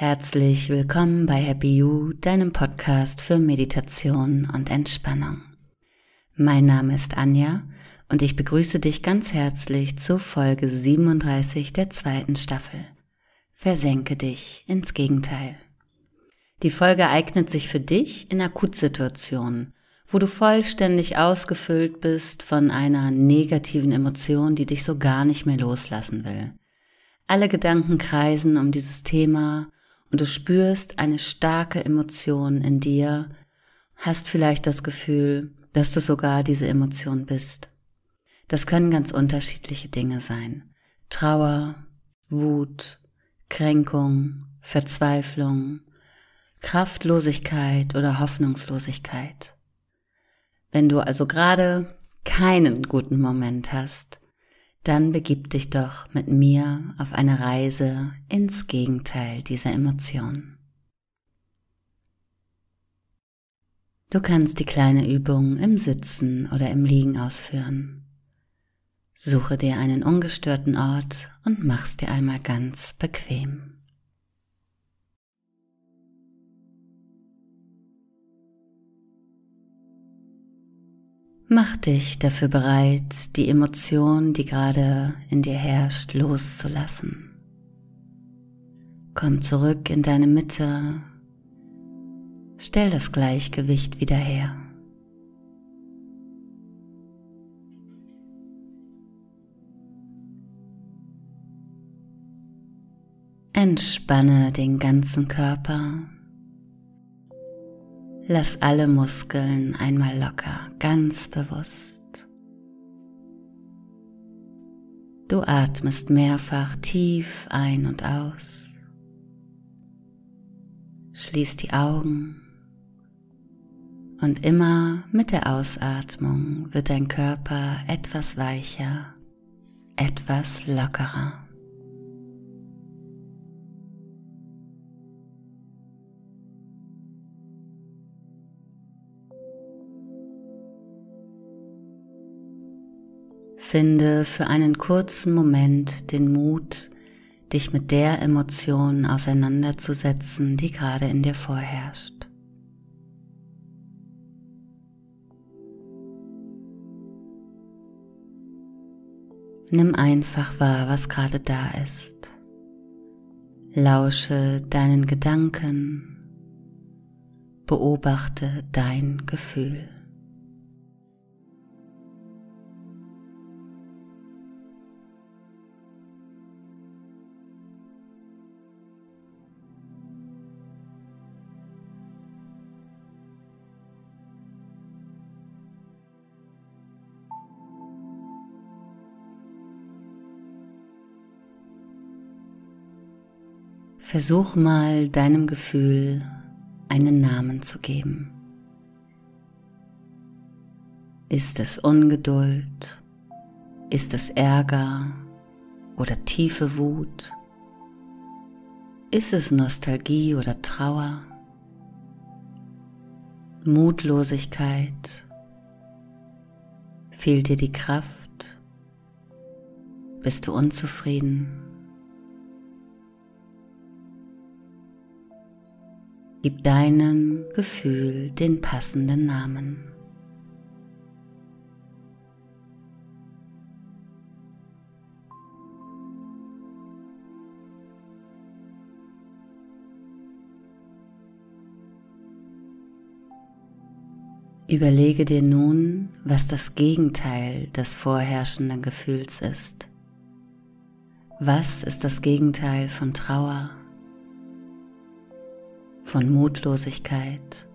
Herzlich willkommen bei Happy You, deinem Podcast für Meditation und Entspannung. Mein Name ist Anja und ich begrüße dich ganz herzlich zu Folge 37 der zweiten Staffel. Versenke dich ins Gegenteil. Die Folge eignet sich für dich in Akutsituationen, wo du vollständig ausgefüllt bist von einer negativen Emotion, die dich so gar nicht mehr loslassen will. Alle Gedanken kreisen um dieses Thema und du spürst eine starke Emotion in dir, hast vielleicht das Gefühl, dass du sogar diese Emotion bist. Das können ganz unterschiedliche Dinge sein. Trauer, Wut, Kränkung, Verzweiflung, Kraftlosigkeit oder Hoffnungslosigkeit. Wenn du also gerade keinen guten Moment hast, dann begib dich doch mit mir auf eine Reise ins Gegenteil dieser Emotion. Du kannst die kleine Übung im Sitzen oder im Liegen ausführen. Suche dir einen ungestörten Ort und mach's dir einmal ganz bequem. Mach dich dafür bereit, die Emotion, die gerade in dir herrscht, loszulassen. Komm zurück in deine Mitte. Stell das Gleichgewicht wieder her. Entspanne den ganzen Körper Lass alle Muskeln einmal locker, ganz bewusst. Du atmest mehrfach tief ein und aus. Schließ die Augen und immer mit der Ausatmung wird dein Körper etwas weicher, etwas lockerer. Finde für einen kurzen Moment den Mut, dich mit der Emotion auseinanderzusetzen, die gerade in dir vorherrscht. Nimm einfach wahr, was gerade da ist. Lausche deinen Gedanken. Beobachte dein Gefühl. Versuch mal deinem Gefühl einen Namen zu geben. Ist es Ungeduld? Ist es Ärger oder tiefe Wut? Ist es Nostalgie oder Trauer? Mutlosigkeit? Fehlt dir die Kraft? Bist du unzufrieden? Gib deinem Gefühl den passenden Namen. Überlege dir nun, was das Gegenteil des vorherrschenden Gefühls ist. Was ist das Gegenteil von Trauer? Von Mutlosigkeit.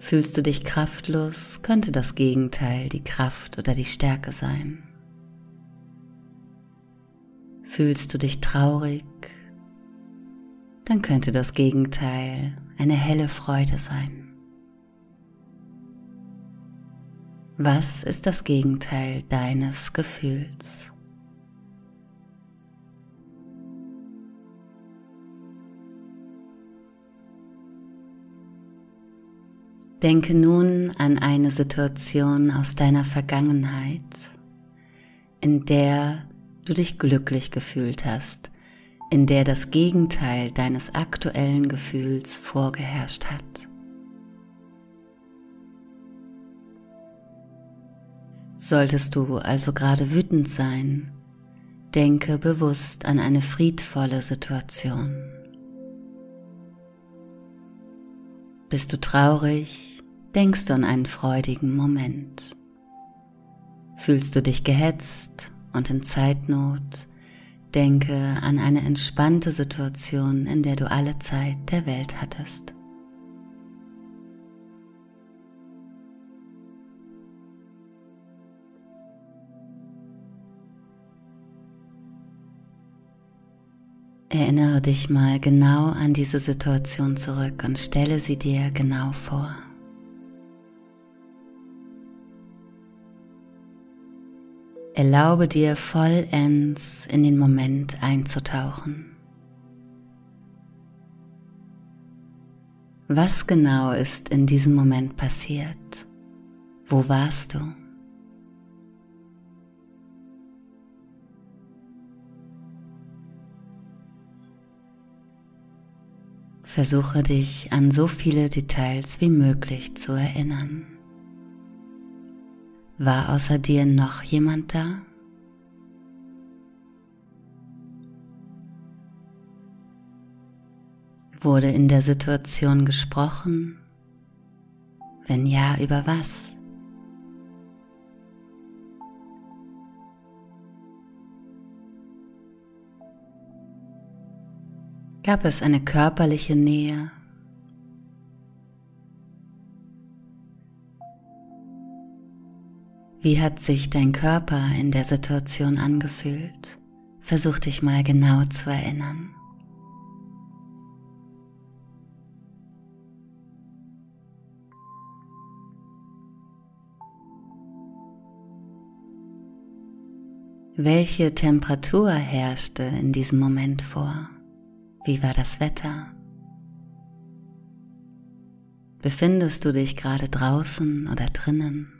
Fühlst du dich kraftlos, könnte das Gegenteil die Kraft oder die Stärke sein. Fühlst du dich traurig, dann könnte das Gegenteil eine helle Freude sein. Was ist das Gegenteil deines Gefühls? Denke nun an eine Situation aus deiner Vergangenheit, in der du dich glücklich gefühlt hast, in der das Gegenteil deines aktuellen Gefühls vorgeherrscht hat. Solltest du also gerade wütend sein, denke bewusst an eine friedvolle Situation. Bist du traurig, denkst du an einen freudigen Moment. Fühlst du dich gehetzt und in Zeitnot, denke an eine entspannte Situation, in der du alle Zeit der Welt hattest. Erinnere dich mal genau an diese Situation zurück und stelle sie dir genau vor. Erlaube dir vollends in den Moment einzutauchen. Was genau ist in diesem Moment passiert? Wo warst du? Versuche dich an so viele Details wie möglich zu erinnern. War außer dir noch jemand da? Wurde in der Situation gesprochen? Wenn ja, über was? Gab es eine körperliche Nähe? Wie hat sich dein Körper in der Situation angefühlt? Versuch dich mal genau zu erinnern. Welche Temperatur herrschte in diesem Moment vor? Wie war das Wetter? Befindest du dich gerade draußen oder drinnen?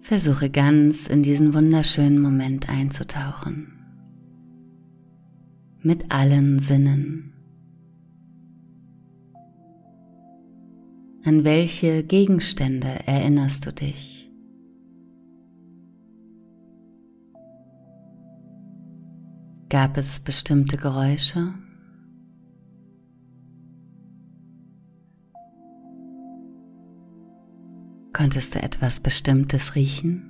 Versuche ganz in diesen wunderschönen Moment einzutauchen. Mit allen Sinnen. An welche Gegenstände erinnerst du dich? Gab es bestimmte Geräusche? Konntest du etwas Bestimmtes riechen?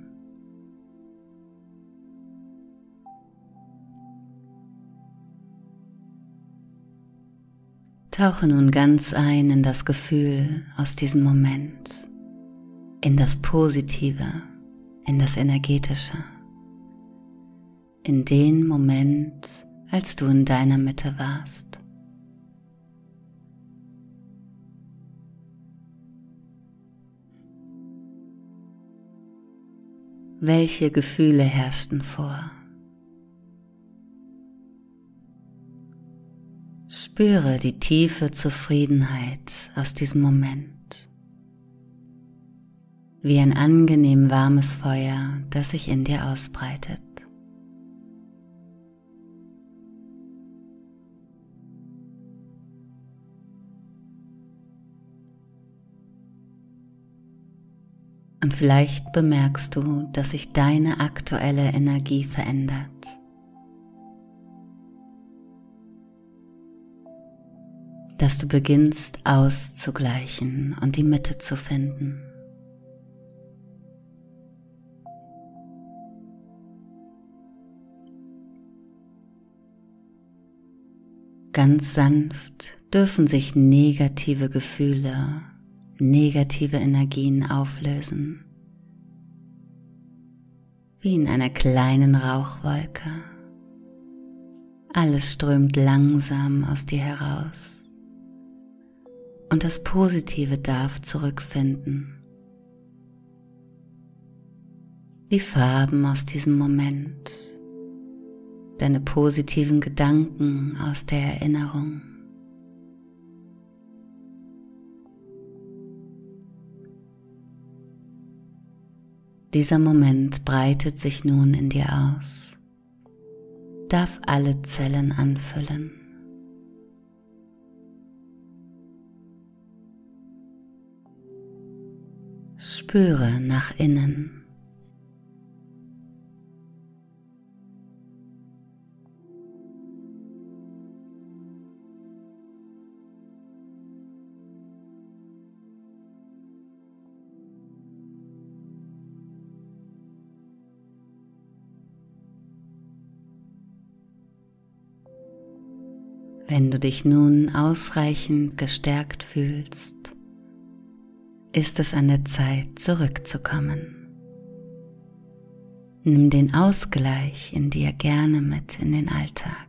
Tauche nun ganz ein in das Gefühl aus diesem Moment, in das Positive, in das Energetische in den Moment, als du in deiner Mitte warst. Welche Gefühle herrschten vor? Spüre die tiefe Zufriedenheit aus diesem Moment, wie ein angenehm warmes Feuer, das sich in dir ausbreitet. Und vielleicht bemerkst du, dass sich deine aktuelle Energie verändert. Dass du beginnst auszugleichen und die Mitte zu finden. Ganz sanft dürfen sich negative Gefühle negative Energien auflösen, wie in einer kleinen Rauchwolke. Alles strömt langsam aus dir heraus und das Positive darf zurückfinden. Die Farben aus diesem Moment, deine positiven Gedanken aus der Erinnerung. Dieser Moment breitet sich nun in dir aus, darf alle Zellen anfüllen. Spüre nach innen. Wenn du dich nun ausreichend gestärkt fühlst, ist es an der Zeit zurückzukommen. Nimm den Ausgleich in dir gerne mit in den Alltag.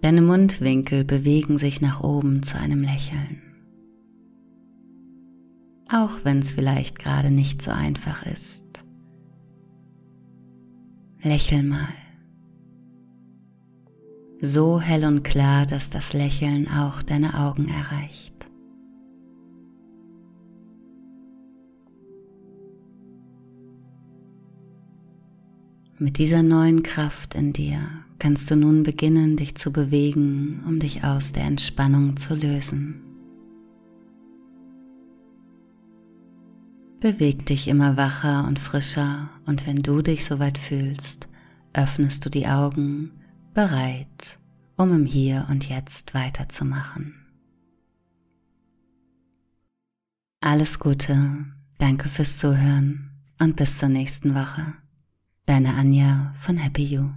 Deine Mundwinkel bewegen sich nach oben zu einem Lächeln. Auch wenn es vielleicht gerade nicht so einfach ist. Lächel mal so hell und klar, dass das Lächeln auch deine Augen erreicht. Mit dieser neuen Kraft in dir kannst du nun beginnen, dich zu bewegen, um dich aus der Entspannung zu lösen. Beweg dich immer wacher und frischer und wenn du dich soweit fühlst, öffnest du die Augen bereit, um im Hier und Jetzt weiterzumachen. Alles Gute, danke fürs Zuhören und bis zur nächsten Woche. Deine Anja von Happy You.